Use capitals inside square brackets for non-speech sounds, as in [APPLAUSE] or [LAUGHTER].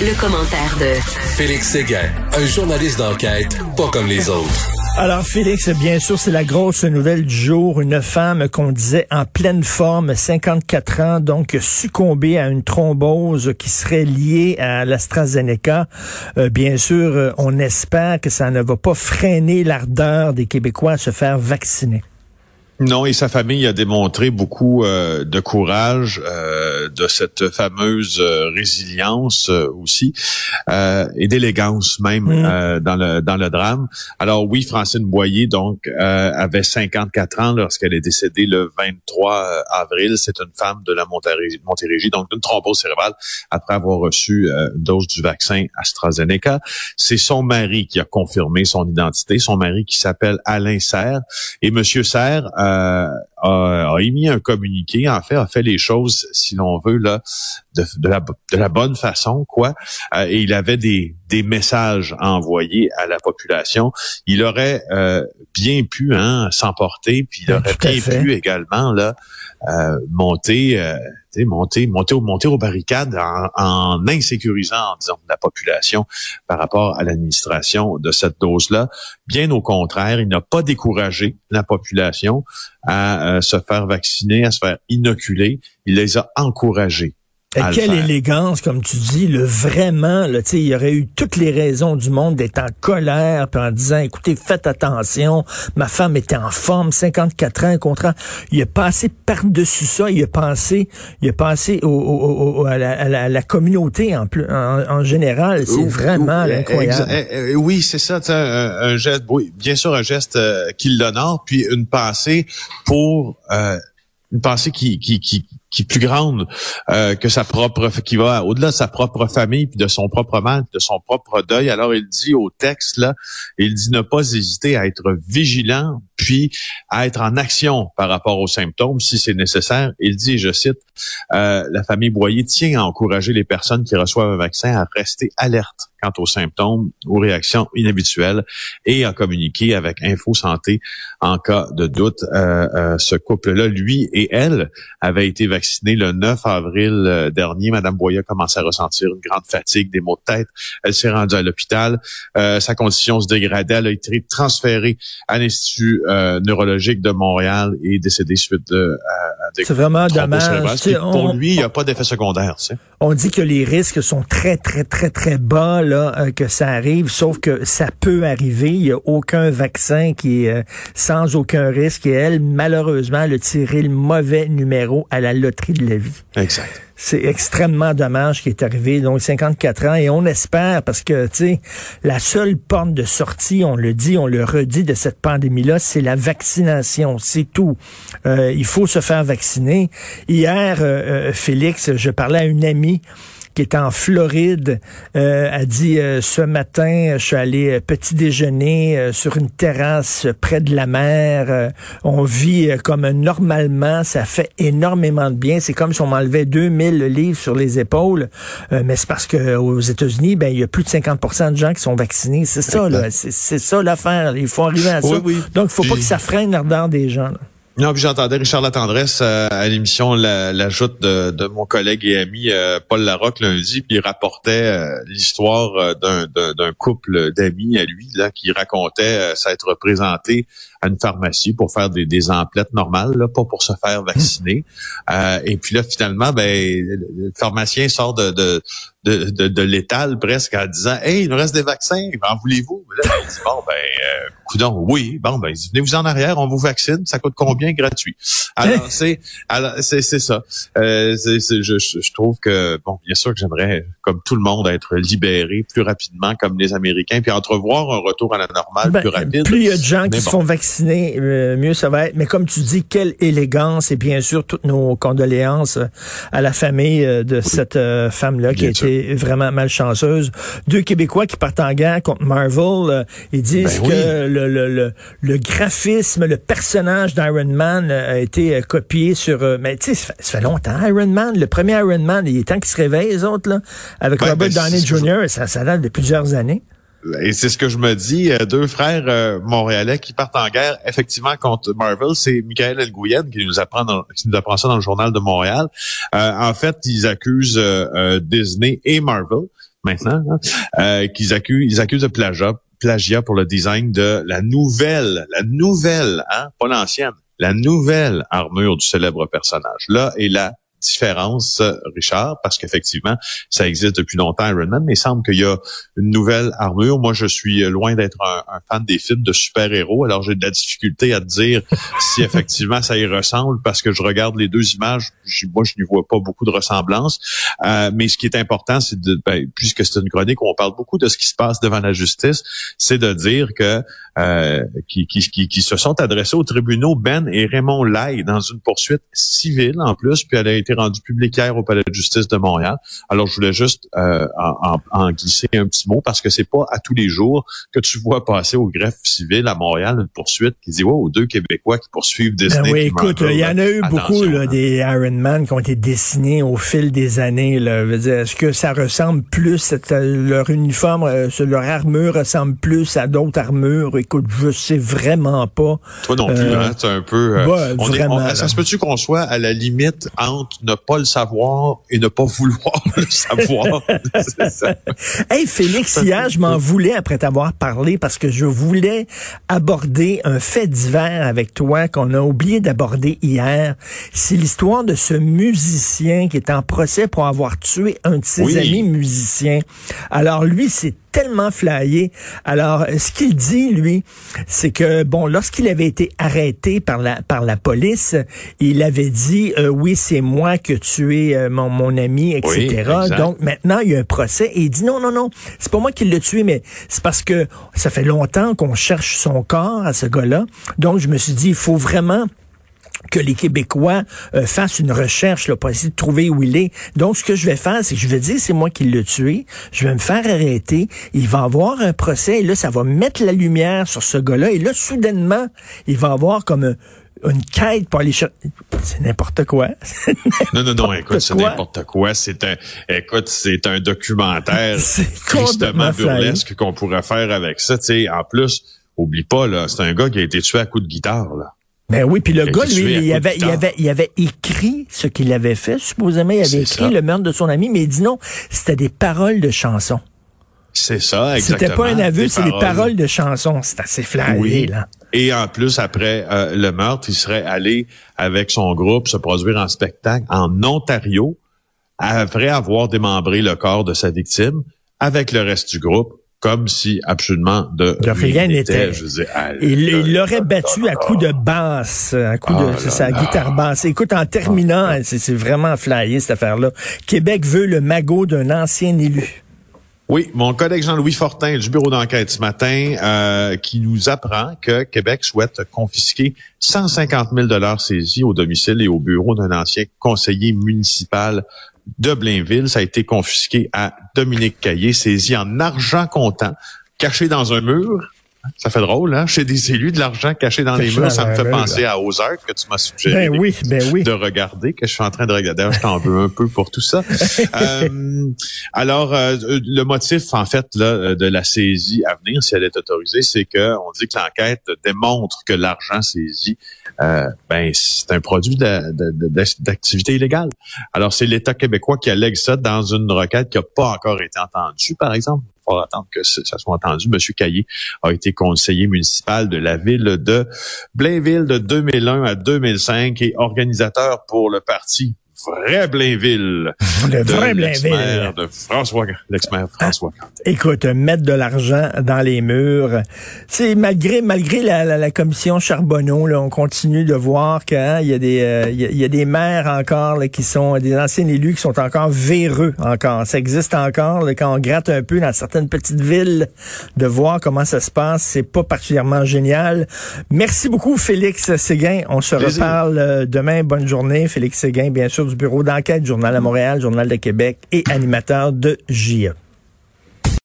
Le, commentaire de Félix Séguin, un journaliste d'enquête pas comme les autres. Alors Félix, bien sûr, c'est la grosse nouvelle du jour. Une femme qu'on disait en pleine forme, 54 ans, donc succombée à une thrombose qui serait liée à l'AstraZeneca. Euh, bien sûr, euh, on espère que ça ne va pas freiner l'ardeur des Québécois à se faire vacciner. Non, et sa famille a démontré beaucoup euh, de courage, euh, de cette fameuse euh, résilience aussi, et d'élégance même mm. dans le dans le drame. Alors oui, Francine Boyer donc avait 54 ans lorsqu'elle est décédée le 23 avril. C'est une femme de la Montérégie, donc d'une thrombose cérébrale après avoir reçu une dose du vaccin AstraZeneca. C'est son mari qui a confirmé son identité, son mari qui s'appelle Alain Serre et Monsieur Serre euh, a, émis un communiqué, en fait, a fait les choses, si l'on veut, là, de, la, de la bonne façon, quoi. Euh, et il avait des, des messages envoyés à la population. Il aurait euh, bien pu hein, s'emporter, puis il aurait bien pu également là monter monter, monter, monter aux barricades en, en, insécurisant, disons, la population par rapport à l'administration de cette dose-là. Bien au contraire, il n'a pas découragé la population à euh, se faire vacciner, à se faire inoculer. Il les a encouragés quelle élégance, comme tu dis, le vraiment, là, il y aurait eu toutes les raisons du monde d'être en colère, puis en disant, écoutez, faites attention, ma femme était en forme, 54 ans, contrat. Il a passé par-dessus ça, il a pensé, il a pensé au, à, la, communauté en, en, général. C'est vraiment incroyable. Eh, eh, oui, c'est ça, un, un, geste, oui, bien sûr, un geste euh, qui l'honore, puis une pensée pour euh, une pensée qui, qui, qui, qui est plus grande euh, que sa propre, qui va au-delà de sa propre famille, puis de son propre mal, de son propre deuil. Alors il dit au texte là, il dit ne pas hésiter à être vigilant, puis à être en action par rapport aux symptômes si c'est nécessaire. Il dit, je cite, euh, la famille Boyer tient à encourager les personnes qui reçoivent un vaccin à rester alertes quant aux symptômes, aux réactions inhabituelles et à communiquer avec Info Santé en cas de doute. Euh, euh, ce couple-là, lui et elle, avaient été vaccinés le 9 avril euh, dernier. Madame Boyer commençait à ressentir une grande fatigue, des maux de tête. Elle s'est rendue à l'hôpital. sa condition se dégradait. Elle a été transférée à l'Institut neurologique de Montréal et décédée suite de, à, des C'est vraiment dommage. Pour lui, il n'y a pas d'effet secondaire. On dit que les risques sont très, très, très, très bas euh, que ça arrive, sauf que ça peut arriver. Il n'y a aucun vaccin qui est euh, sans aucun risque. Et elle, malheureusement, elle a tiré le mauvais numéro à la loterie de la vie. Exact. C'est extrêmement dommage qui est arrivé. Donc, 54 ans. Et on espère, parce que, tu sais, la seule porte de sortie, on le dit, on le redit de cette pandémie-là, c'est la vaccination. C'est tout. Euh, il faut se faire vacciner. Hier, Félix, je parlais à une amie qui est en Floride, euh, a dit euh, ce matin, je suis allé euh, petit déjeuner euh, sur une terrasse près de la mer. on vit comme normalement, ça fait énormément de bien. C'est comme si on m'enlevait 2000 livres sur les épaules, mais c'est parce que aux États-Unis, ben il y a plus de 50% de gens qui sont vaccinés. C'est ça, là. C'est ça l'affaire. Il faut arriver à ça. Donc, il faut pas que ça freine l'ardeur des gens. Là. Non, puis j'entendais Richard Latendresse euh, à l'émission l'ajoute de, de, mon collègue et ami euh, Paul Larocque lundi, puis il rapportait euh, l'histoire d'un couple d'amis à lui là qui racontait s'être représenté à une pharmacie pour faire des, des emplettes normales, là, pas pour se faire vacciner. et puis là, finalement, ben, le pharmacien sort de, de de, de, de l'étal presque en disant Hey, il nous reste des vaccins, en voulez-vous? Là, il dit Bon, ben, euh, oui, bon, ben, venez-vous en arrière, on vous vaccine, ça coûte combien gratuit? Alors, [LAUGHS] c'est alors c'est, c'est ça. Euh, c'est, c'est, je, je trouve que, bon, bien sûr que j'aimerais, comme tout le monde, être libéré plus rapidement comme les Américains, puis entrevoir un retour à la normale ben, plus rapide. Plus il y a de gens qui se font vacciner, euh, mieux ça va être. Mais comme tu dis, quelle élégance et bien sûr toutes nos condoléances à la famille de cette femme-là qui a été vraiment malchanceuse. Deux Québécois qui partent en guerre contre Marvel, euh, ils disent ben que le, le, le, graphisme, le personnage d'Iron Man euh, a été euh, copié sur... mais tu sais, ça, fait longtemps, Iron Man. Le premier Iron Man, il est temps qu'ils se réveillent, les autres, là, avec Robert ben, Downey Jr., ça, ça date de plusieurs années. Et c'est ce que je me dis. Euh, deux frères euh, montréalais qui partent en guerre, effectivement, contre Marvel. C'est Michael Elgouyen qui nous apprend qui nous apprend ça dans le journal de Montréal. Euh, en fait, ils accusent Disney et Marvel maintenant, hein, qu'ils accusent, ils accusent de plagiat, plagiat pour le design de la nouvelle, la nouvelle, hein, pas l'ancienne, la nouvelle armure du célèbre personnage. Là est la différence, Richard, parce qu'effectivement, ça existe depuis longtemps Iron Man, mais il semble qu'il y a une nouvelle armure. Moi, je suis loin d'être un, fan des films de super-héros, alors j'ai de la difficulté à te dire si effectivement ça y ressemble, parce que je regarde les deux images, moi, je n'y vois pas beaucoup de ressemblance. Euh, mais ce qui est important, c'est de, ben, puisque c'est une chronique où on parle beaucoup de ce qui se passe devant la justice, c'est de dire que euh, qui, qui, qui, se sont adressés aux tribunaux Ben et Raymond Lai dans une poursuite civile en plus, puis elle a été rendue publique hier au Palais de justice de Montréal. Alors je voulais juste euh, en, en, glisser un petit mot parce que c'est pas à tous les jours que tu vois passer au greffe civil à Montréal une poursuite qui dit wow, deux Québécois qui poursuivent Disney. Ben oui, écoute, il y en a eu beaucoup là, hein. des Iron Man qui ont été dessinés au fil des années. Est-ce que ça ressemble plus leur uniforme, euh, leur armure ressemble plus à d'autres armures? écoute, je sais vraiment pas. Toi non plus, euh, hein, un peu. Euh, on est, ça se peut-tu qu'on soit à la limite entre ne pas le savoir et ne pas vouloir [LAUGHS] le savoir? ça. [LAUGHS] Hey Félix, hier, je m'en voulais après t'avoir parlé parce que je voulais aborder un fait divers avec toi qu'on a oublié d'aborder hier. C'est l'histoire de ce musicien qui est en procès pour avoir tué un de ses amis musiciens. Alors lui, c'est tellement flyé. Alors, ce qu'il dit, lui, c'est que, bon, lorsqu'il avait été arrêté par la, par la police, il avait dit, euh, oui, c'est moi qui ai tué euh, mon, mon ami, etc. Donc, maintenant, il y a un procès et il dit, non, non, non, c'est pas moi qui l'ai tué, mais c'est parce que ça fait longtemps qu'on cherche son corps à ce gars-là. Donc, je me suis dit, il faut vraiment que les Québécois euh, fassent une recherche là, pour essayer de trouver où il est. Donc, ce que je vais faire, c'est que je vais dire c'est moi qui l'ai tué. Je vais me faire arrêter. Il va avoir un procès. Et là, ça va mettre la lumière sur ce gars-là. Et là, soudainement, il va avoir comme une quête pour aller chercher. C'est n'importe quoi. [LAUGHS] non, non, non, écoute, c'est n'importe quoi. C'est un, écoute, c'est un documentaire [LAUGHS] tristement burlesque qu'on pourrait faire avec ça. Tu sais, en plus, oublie pas, là, c'est un gars qui a été tué à coup de guitare, là. Ben oui, puis le gars, lui, il avait, il, avait, il avait écrit ce qu'il avait fait. Supposément, il avait écrit le meurtre de son ami, mais il dit non, c'était des paroles de chansons. C'est ça, exactement. C'était pas un aveu, c'est des paroles de chansons. C'est assez flagré, là. Et en plus, après euh, le meurtre, il serait allé avec son groupe se produire en spectacle en Ontario, après avoir démembré le corps de sa victime, avec le reste du groupe comme si absolument de, rien n'était. Il l'aurait battu à coups de basse, à coups de ah sa guitare basse. Écoute, en terminant, ah. c'est vraiment flyé cette affaire-là. Québec veut le magot d'un ancien élu. Oui, mon collègue Jean-Louis Fortin du bureau d'enquête ce matin euh, qui nous apprend que Québec souhaite confisquer 150 000 dollars saisis au domicile et au bureau d'un ancien conseiller municipal de Blainville. Ça a été confisqué à Dominique Caillé, saisi en argent comptant, caché dans un mur. Ça fait drôle, hein? Chez des élus, de l'argent caché dans les murs, ça me fait penser à Ozark que tu m'as suggéré ben oui, ben oui. de regarder, que je suis en train de regarder. Je t'en veux un peu pour tout ça. [LAUGHS] euh, alors, euh, le motif, en fait, là, de la saisie à venir, si elle est autorisée, c'est que on dit que l'enquête démontre que l'argent saisi, euh, ben, c'est un produit d'activité illégale. Alors, c'est l'État québécois qui allègue ça dans une requête qui n'a pas encore été entendue, par exemple faut attendre que ça soit entendu. Monsieur Caillé a été conseiller municipal de la ville de Blainville de 2001 à 2005 et organisateur pour le parti vrai Blainville. Le vrai Blainville. De François, l'ex-maire François Écoute, mettre de l'argent dans les murs. C'est malgré malgré la, la, commission Charbonneau, là, on continue de voir qu'il hein, y a des euh, il y, a des maires encore là, qui sont des anciens élus qui sont encore véreux encore. Ça existe encore là, quand on gratte un peu dans certaines petites villes de voir comment ça se passe. C'est pas particulièrement génial. Merci beaucoup Félix Séguin. On se reparle euh, demain. Bonne journée, Félix Séguin, bien sûr bureau d'enquête, Journal à Montréal, Journal de Québec et animateur de JE.